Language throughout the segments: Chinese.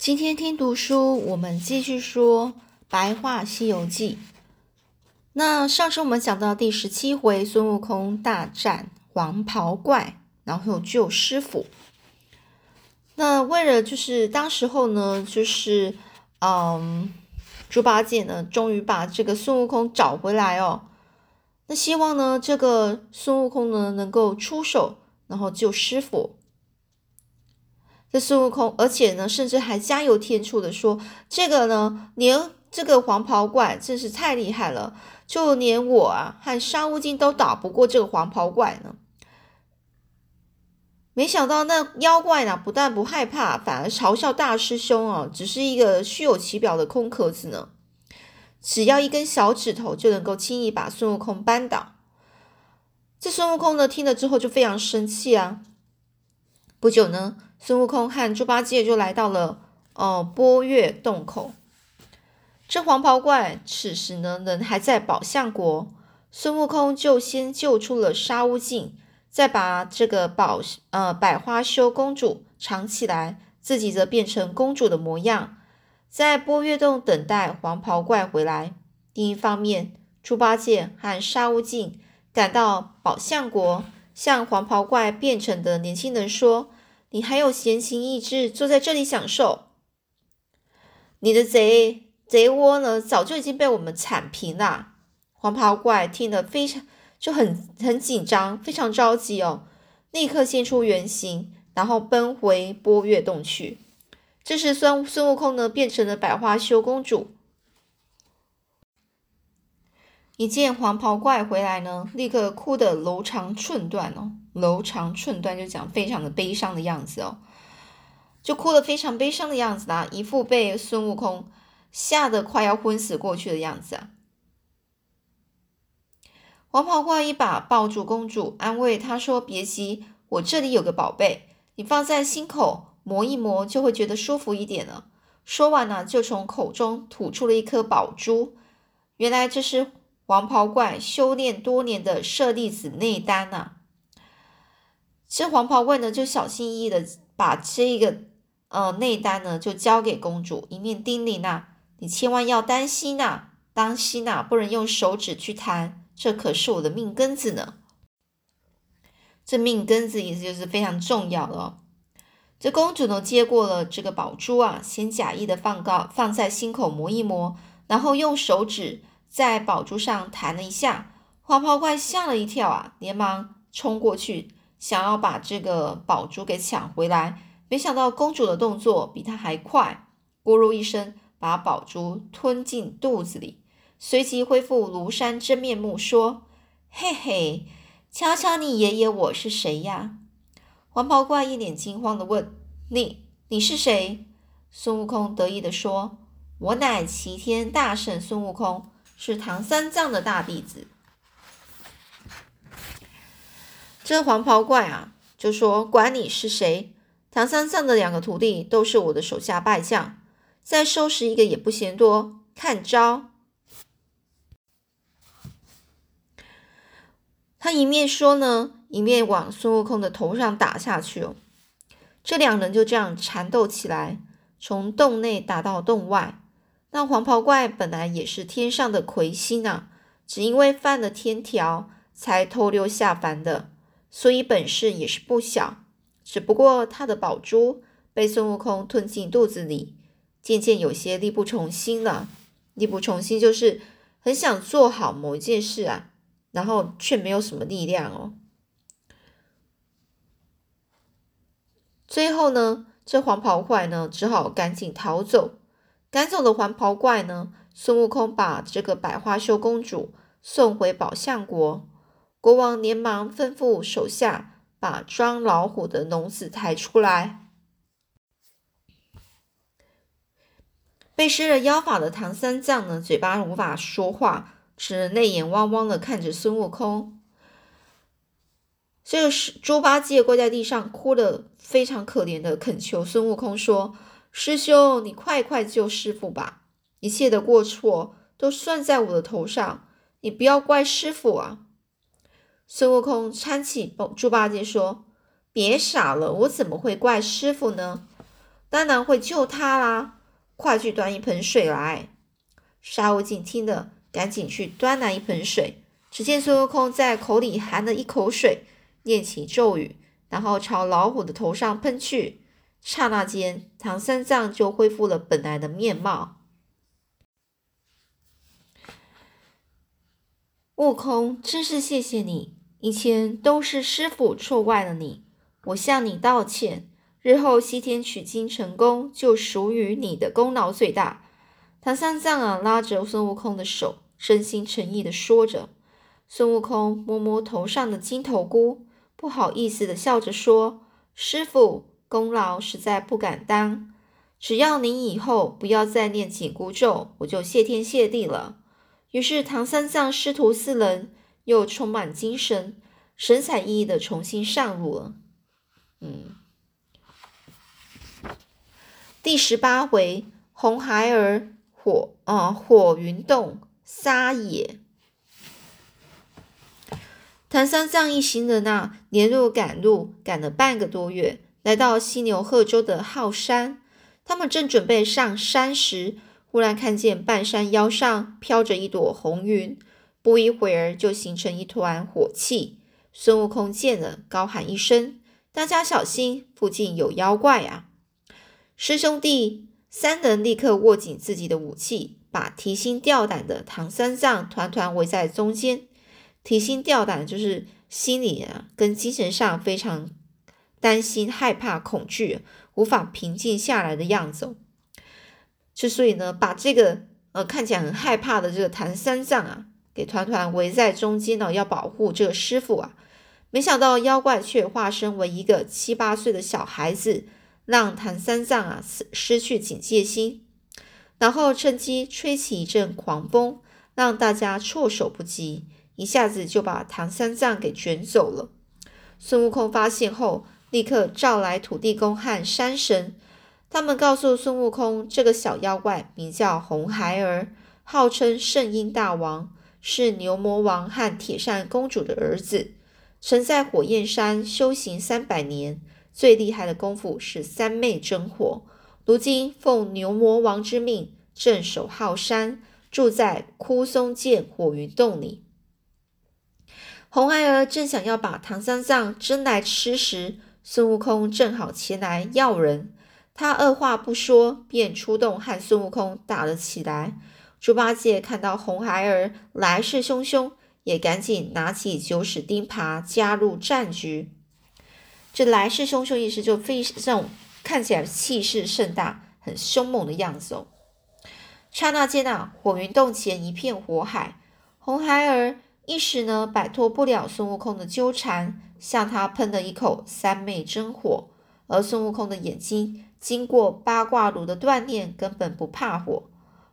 今天听读书，我们继续说《白话西游记》。那上次我们讲到第十七回，孙悟空大战黄袍怪，然后救师傅。那为了就是当时候呢，就是嗯，猪八戒呢，终于把这个孙悟空找回来哦。那希望呢，这个孙悟空呢，能够出手，然后救师傅。这孙悟空，而且呢，甚至还加油添醋的说：“这个呢，连这个黄袍怪真是太厉害了，就连我啊和沙悟净都打不过这个黄袍怪呢。”没想到那妖怪呢，不但不害怕，反而嘲笑大师兄哦，只是一个虚有其表的空壳子呢。只要一根小指头就能够轻易把孙悟空扳倒。这孙悟空呢，听了之后就非常生气啊。不久呢。孙悟空和猪八戒就来到了呃波月洞口。这黄袍怪此时呢人还在宝象国，孙悟空就先救出了沙悟净，再把这个宝呃百花羞公主藏起来，自己则变成公主的模样，在波月洞等待黄袍怪回来。另一方面，猪八戒和沙悟净赶到宝象国，向黄袍怪变成的年轻人说。你还有闲情逸致坐在这里享受？你的贼贼窝呢，早就已经被我们铲平了。黄袍怪听得非常就很很紧张，非常着急哦，立刻现出原形，然后奔回波月洞去。这时孙孙悟空呢，变成了百花羞公主。一见黄袍怪回来呢，立刻哭得楼长寸断哦。楼长寸断就讲非常的悲伤的样子哦，就哭得非常悲伤的样子啊，一副被孙悟空吓得快要昏死过去的样子啊。黄袍怪一把抱住公主，安慰她说：“别急，我这里有个宝贝，你放在心口磨一磨，就会觉得舒服一点了。”说完呢，就从口中吐出了一颗宝珠，原来这是黄袍怪修炼多年的舍利子内丹呐。这黄袍怪呢，就小心翼翼的把这个呃内丹呢，就交给公主，一面叮咛呐：“你千万要担心呐，当心呐，不能用手指去弹，这可是我的命根子呢。”这命根子意思就是非常重要的哦。这公主呢，接过了这个宝珠啊，先假意的放高，放在心口磨一磨，然后用手指在宝珠上弹了一下，黄袍怪吓了一跳啊，连忙冲过去。想要把这个宝珠给抢回来，没想到公主的动作比他还快，咕噜一声把宝珠吞进肚子里，随即恢复庐山真面目，说：“嘿嘿，瞧瞧你爷爷我是谁呀？”黄袍怪一脸惊慌的问：“你你是谁？”孙悟空得意的说：“我乃齐天大圣孙悟空，是唐三藏的大弟子。”这黄袍怪啊，就说：“管你是谁，唐三藏的两个徒弟都是我的手下败将，再收拾一个也不嫌多，看招！”他一面说呢，一面往孙悟空的头上打下去哦。这两人就这样缠斗起来，从洞内打到洞外。那黄袍怪本来也是天上的魁星啊，只因为犯了天条，才偷溜下凡的。所以本事也是不小，只不过他的宝珠被孙悟空吞进肚子里，渐渐有些力不从心了。力不从心就是很想做好某一件事啊，然后却没有什么力量哦。最后呢，这黄袍怪呢只好赶紧逃走。赶走了黄袍怪呢，孙悟空把这个百花羞公主送回宝象国。国王连忙吩咐手下把装老虎的笼子抬出来。被施了妖法的唐三藏呢，嘴巴无法说话，只能泪眼汪汪的看着孙悟空。这个是猪八戒跪在地上哭的非常可怜的恳求孙悟空说：“师兄，你快快救师傅吧！一切的过错都算在我的头上，你不要怪师傅啊！”孙悟空搀起猪八戒说：“别傻了，我怎么会怪师傅呢？当然会救他啦！快去端一盆水来。沙悟净听了，赶紧去端来一盆水。只见孙悟空在口里含了一口水，念起咒语，然后朝老虎的头上喷去。刹那间，唐三藏就恢复了本来的面貌。悟空，真是谢谢你，以前都是师傅错怪了你，我向你道歉。日后西天取经成功，就属于你的功劳最大。唐三藏啊，拉着孙悟空的手，真心诚意的说着。孙悟空摸摸头上的金头箍，不好意思的笑着说：“师傅，功劳实在不敢当，只要您以后不要再念紧箍咒，我就谢天谢地了。”于是，唐三藏师徒四人又充满精神，神采奕奕的重新上路了。嗯，第十八回，红孩儿火啊火云洞撒野。唐三藏一行人啊，连路赶路，赶了半个多月，来到犀牛贺州的浩山。他们正准备上山时，忽然看见半山腰上飘着一朵红云，不一会儿就形成一团火气。孙悟空见了，高喊一声：“大家小心，附近有妖怪啊！”师兄弟三人立刻握紧自己的武器，把提心吊胆的唐三藏团团围在中间。提心吊胆就是心里啊，跟精神上非常担心、害怕、恐惧，无法平静下来的样子。之所以呢，把这个呃看起来很害怕的这个唐三藏啊，给团团围在中间呢，要保护这个师傅啊，没想到妖怪却化身为一个七八岁的小孩子，让唐三藏啊失失去警戒心，然后趁机吹起一阵狂风，让大家措手不及，一下子就把唐三藏给卷走了。孙悟空发现后，立刻召来土地公和山神。他们告诉孙悟空，这个小妖怪名叫红孩儿，号称圣婴大王，是牛魔王和铁扇公主的儿子，曾在火焰山修行三百年，最厉害的功夫是三昧真火。如今奉牛魔王之命镇守浩山，住在枯松涧火云洞里。红孩儿正想要把唐三藏蒸来吃时，孙悟空正好前来要人。他二话不说，便出动和孙悟空打了起来。猪八戒看到红孩儿来势汹汹，也赶紧拿起九齿钉耙加入战局。这来势汹汹意思就非这种看起来气势盛大、很凶猛的样子哦。刹那间啊，火云洞前一片火海，红孩儿一时呢摆脱不了孙悟空的纠缠，向他喷了一口三昧真火，而孙悟空的眼睛。经过八卦炉的锻炼，根本不怕火。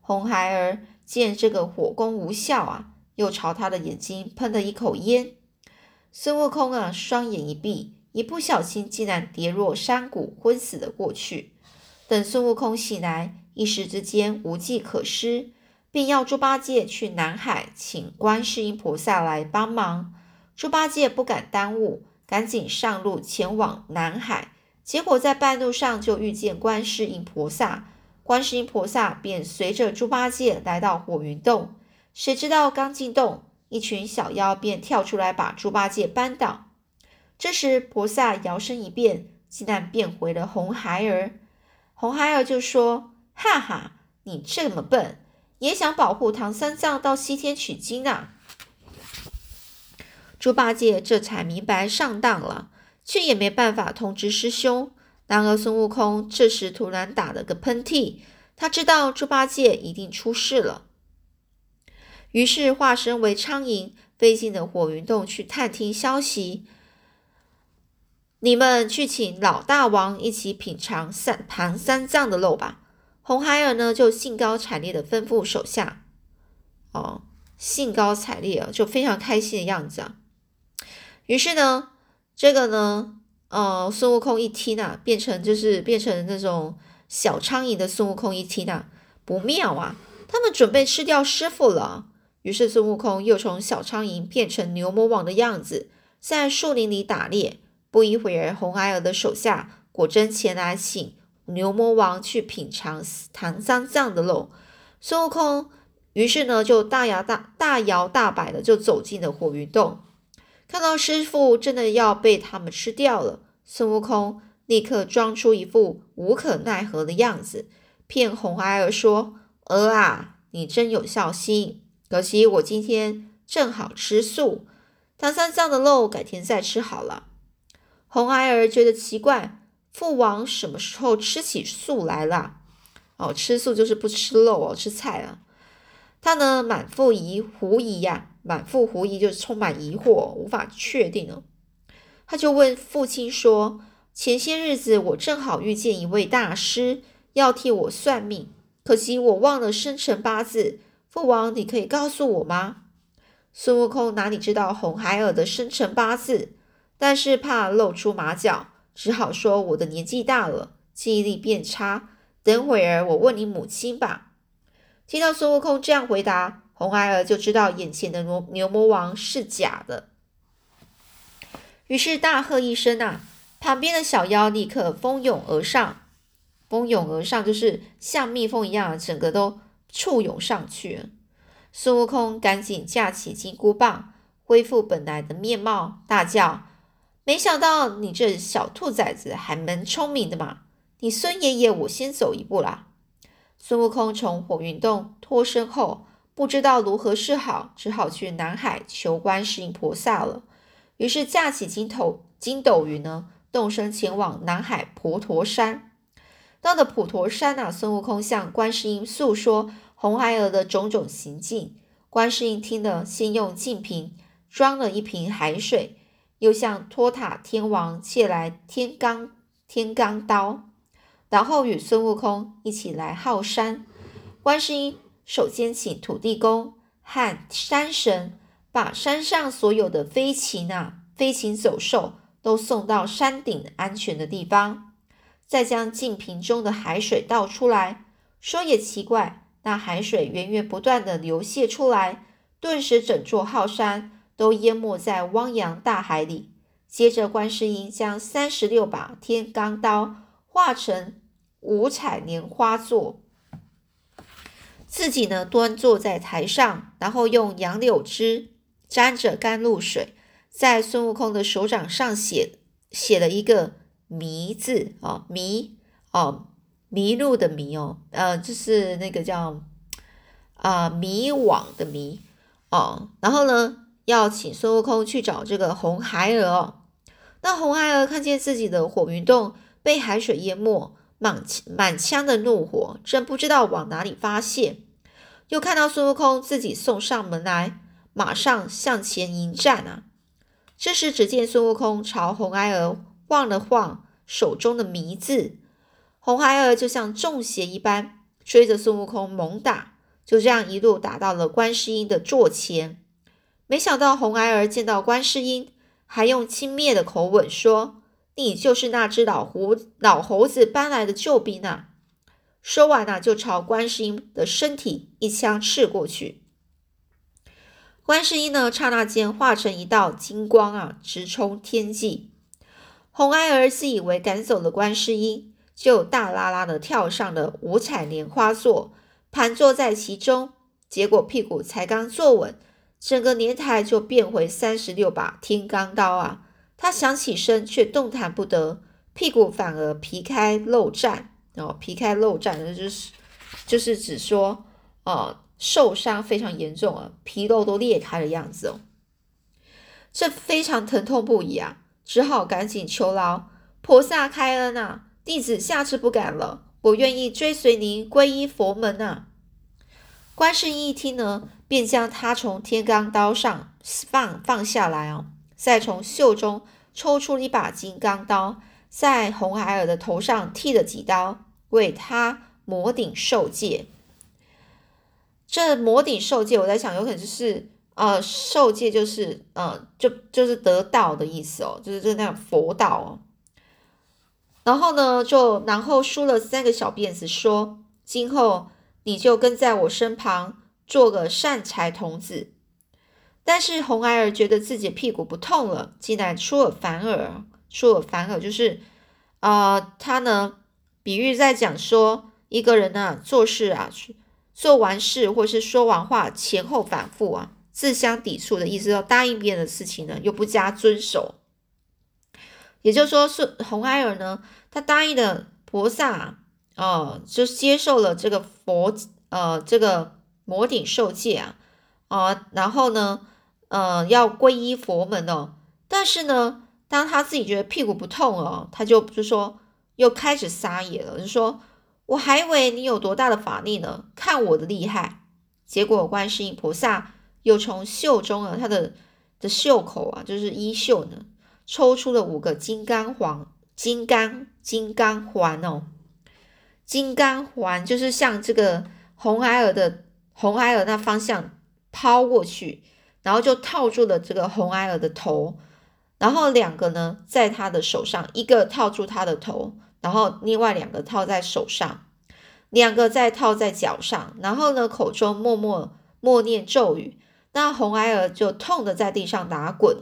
红孩儿见这个火攻无效啊，又朝他的眼睛喷了一口烟。孙悟空啊，双眼一闭，一不小心竟然跌落山谷，昏死了过去。等孙悟空醒来，一时之间无计可施，便要猪八戒去南海请观世音菩萨来帮忙。猪八戒不敢耽误，赶紧上路前往南海。结果在半路上就遇见观世音菩萨，观世音菩萨便随着猪八戒来到火云洞。谁知道刚进洞，一群小妖便跳出来把猪八戒扳倒。这时菩萨摇身一变，竟然变回了红孩儿。红孩儿就说：“哈哈，你这么笨，也想保护唐三藏到西天取经啊？”猪八戒这才明白上当了。却也没办法通知师兄。然而孙悟空这时突然打了个喷嚏，他知道猪八戒一定出事了，于是化身为苍蝇，飞进了火云洞去探听消息。你们去请老大王一起品尝三唐三藏的肉吧。红孩儿呢就兴高采烈的吩咐手下，哦，兴高采烈啊，就非常开心的样子啊。于是呢。这个呢，呃，孙悟空一听啊，变成就是变成那种小苍蝇的孙悟空一听啊，不妙啊！他们准备吃掉师傅了。于是孙悟空又从小苍蝇变成牛魔王的样子，在树林里打猎。不一会儿，红孩儿的手下果真前来请牛魔王去品尝唐三藏的肉。孙悟空于是呢，就大摇大大摇大摆的就走进了火云洞，看到师傅真的要被他们吃掉了，孙悟空立刻装出一副无可奈何的样子，骗红孩儿说：“儿啊，你真有孝心，可惜我今天正好吃素，唐三藏的肉改天再吃好了。”红孩儿觉得奇怪，父王什么时候吃起素来了？哦，吃素就是不吃肉哦，吃菜啊。他呢，满腹疑狐疑呀，满腹狐疑就是充满疑惑，无法确定哦。他就问父亲说：“前些日子我正好遇见一位大师，要替我算命，可惜我忘了生辰八字。父王，你可以告诉我吗？”孙悟空哪里知道红孩儿的生辰八字，但是怕露出马脚，只好说：“我的年纪大了，记忆力变差。”等会儿我问你母亲吧。听到孙悟空这样回答，红孩儿就知道眼前的牛牛魔王是假的，于是大喝一声啊！旁边的小妖立刻蜂拥而上，蜂拥而上就是像蜜蜂一样，整个都簇拥上去。孙悟空赶紧架起金箍棒，恢复本来的面貌，大叫：“没想到你这小兔崽子还蛮聪明的嘛！”你孙爷爷，我先走一步啦。孙悟空从火云洞脱身后，不知道如何是好，只好去南海求观世音菩萨了。于是架起筋头筋斗云呢，动身前往南海普陀山。到了普陀山啊，孙悟空向观世音诉说红孩儿的种种行径。观世音听了，先用净瓶装了一瓶海水，又向托塔天王借来天罡天罡刀。然后与孙悟空一起来耗山，观世音首先请土地公和山神把山上所有的飞禽啊、飞禽走兽都送到山顶安全的地方，再将净瓶中的海水倒出来。说也奇怪，那海水源源不断的流泻出来，顿时整座浩山都淹没在汪洋大海里。接着，观世音将三十六把天罡刀化成。五彩莲花座，自己呢端坐在台上，然后用杨柳枝沾着甘露水，在孙悟空的手掌上写写了一个“迷”字啊，迷哦，迷路的迷哦，呃，就是那个叫啊迷惘的迷哦，然后呢，要请孙悟空去找这个红孩儿哦。那红孩儿看见自己的火云洞被海水淹没。满满腔的怒火，真不知道往哪里发泄。又看到孙悟空自己送上门来，马上向前迎战啊！这时，只见孙悟空朝红孩儿晃了晃手中的迷字，红孩儿就像中邪一般，追着孙悟空猛打。就这样一路打到了观世音的座前。没想到红孩儿见到观世音，还用轻蔑的口吻说。你就是那只老狐老猴子搬来的救兵啊！说完呢，就朝观世音的身体一枪刺过去。观世音呢，刹那间化成一道金光啊，直冲天际。红孩儿自以为赶走了观世音，就大拉拉的跳上了五彩莲花座，盘坐在其中。结果屁股才刚坐稳，整个莲台就变回三十六把天罡刀啊！他想起身，却动弹不得，屁股反而皮开肉绽。哦，皮开肉绽，那就是就是指说，呃，受伤非常严重啊，皮肉都裂开的样子哦。这非常疼痛不已啊，只好赶紧求饶菩萨开恩啊，弟子下次不敢了，我愿意追随您皈依佛门啊。观世音一听呢，便将他从天罡刀上放放下来哦。再从袖中抽出了一把金刚刀，在红孩儿的头上剃了几刀，为他摩顶受戒。这摩顶受戒，我在想，有可能就是呃，受戒就是呃，就就是得道的意思哦，就是就那种佛道哦。然后呢，就然后梳了三个小辫子，说：“今后你就跟在我身旁，做个善财童子。”但是红孩儿觉得自己屁股不痛了，竟然出尔反尔。出尔反尔就是，呃，他呢比喻在讲说一个人呢做事啊，做完事或是说完话前后反复啊，自相抵触的意思，要答应别人的事情呢又不加遵守。也就是说，是红孩儿呢，他答应的菩萨啊，就接受了这个佛呃这个摩顶受戒啊啊，然后呢，呃要皈依佛门哦，但是呢，当他自己觉得屁股不痛哦，他就就说。又开始撒野了，就说：“我还以为你有多大的法力呢，看我的厉害！”结果观世音菩萨又从袖中啊，他的的袖口啊，就是衣袖呢，抽出了五个金刚环，金刚金刚环哦，金刚环就是向这个红孩儿的红孩儿那方向抛过去，然后就套住了这个红孩儿的头，然后两个呢，在他的手上，一个套住他的头。然后另外两个套在手上，两个再套在脚上，然后呢，口中默默默念咒语。那红孩儿就痛的在地上打滚。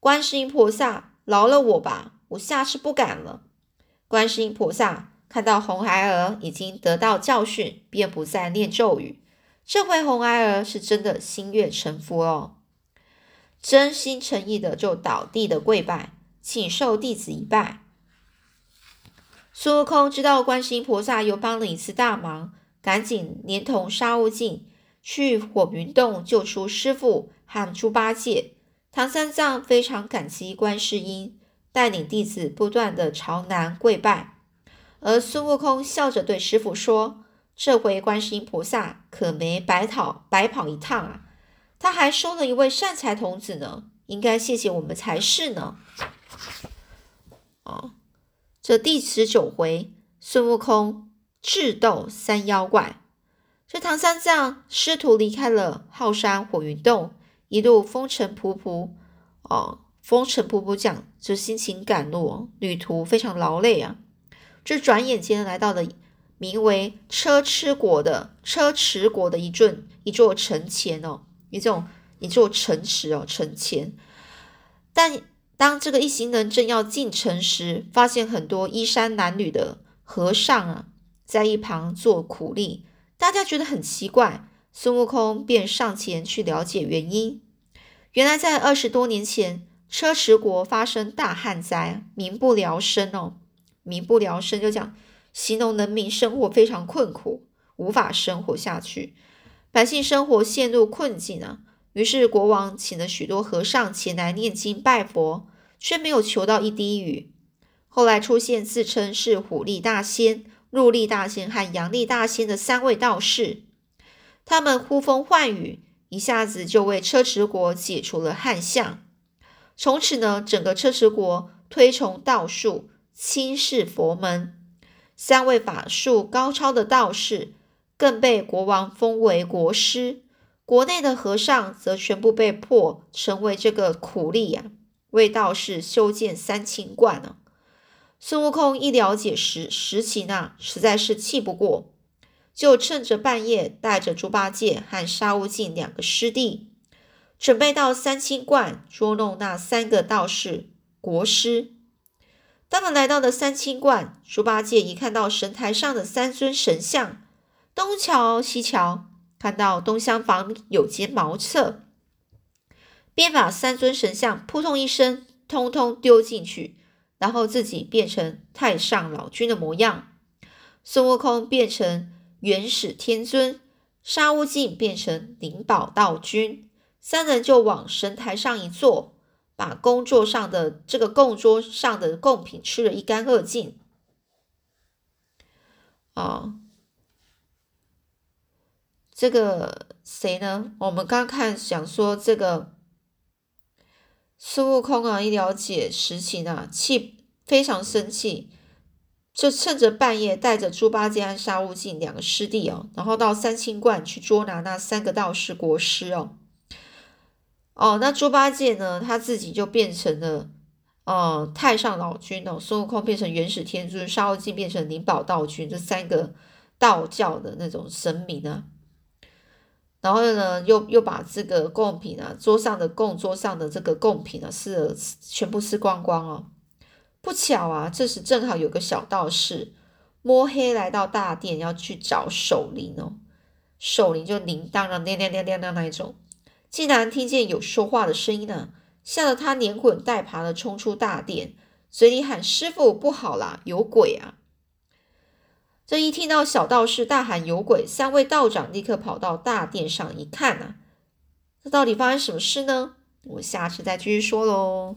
观世音菩萨，饶了我吧，我下次不敢了。观世音菩萨看到红孩儿已经得到教训，便不再念咒语。这回红孩儿是真的心悦诚服哦，真心诚意的就倒地的跪拜，请受弟子一拜。孙悟空知道观世音菩萨又帮了一次大忙，赶紧连同沙悟净去火云洞救出师傅和猪八戒。唐三藏非常感激观世音，带领弟子不断的朝南跪拜。而孙悟空笑着对师傅说：“这回观世音菩萨可没白跑白跑一趟啊，他还收了一位善财童子呢，应该谢谢我们才是呢。”哦。这第十九回，孙悟空智斗三妖怪。这唐三藏师徒离开了浩山火云洞，一路风尘仆仆，哦，风尘仆仆讲，就心情赶路，旅途非常劳累啊。这转眼间来到了名为车迟国的车迟国的一座一座城前哦，一种一座城池哦，城前，但。当这个一行人正要进城时，发现很多衣衫褴褛的和尚啊，在一旁做苦力。大家觉得很奇怪，孙悟空便上前去了解原因。原来在二十多年前，车迟国发生大旱灾，民不聊生哦。民不聊生就讲，形容人民生活非常困苦，无法生活下去，百姓生活陷入困境啊。于是国王请了许多和尚前来念经拜佛。却没有求到一滴雨。后来出现自称是虎力大仙、鹿力大仙和羊力大仙的三位道士，他们呼风唤雨，一下子就为车迟国解除了旱象。从此呢，整个车迟国推崇道术，轻视佛门。三位法术高超的道士更被国王封为国师，国内的和尚则全部被迫成为这个苦力呀。为道士修建三清观呢？孙悟空一了解实实情啊，实在是气不过，就趁着半夜带着猪八戒和沙悟净两个师弟，准备到三清观捉弄那三个道士国师。他们来到了三清观，猪八戒一看到神台上的三尊神像，东瞧西瞧，看到东厢房有间茅厕。便把三尊神像扑通一声，通通丢进去，然后自己变成太上老君的模样。孙悟空变成元始天尊，沙悟净变成灵宝道君，三人就往神台上一坐，把工作上的这个供桌上的贡品吃了一干二净。啊，这个谁呢？我们刚看想说这个。孙悟空啊，一了解实情啊，气非常生气，就趁着半夜带着猪八戒和沙悟净两个师弟哦，然后到三清观去捉拿那三个道士国师哦。哦，那猪八戒呢，他自己就变成了呃太上老君哦，孙悟空变成元始天尊，沙悟净变成灵宝道君，这三个道教的那种神明啊。然后呢，又又把这个贡品啊，桌上的供桌上的这个贡品啊，是全部吃光光哦。不巧啊，这时正好有个小道士摸黑来到大殿，要去找守灵哦。守灵就铃铛啊，亮亮亮亮亮那一种，竟然听见有说话的声音呢，吓得他连滚带爬的冲出大殿，嘴里喊：“师傅，不好啦，有鬼啊！”这一听到小道士大喊有鬼，三位道长立刻跑到大殿上一看啊，这到底发生什么事呢？我下次再继续说喽。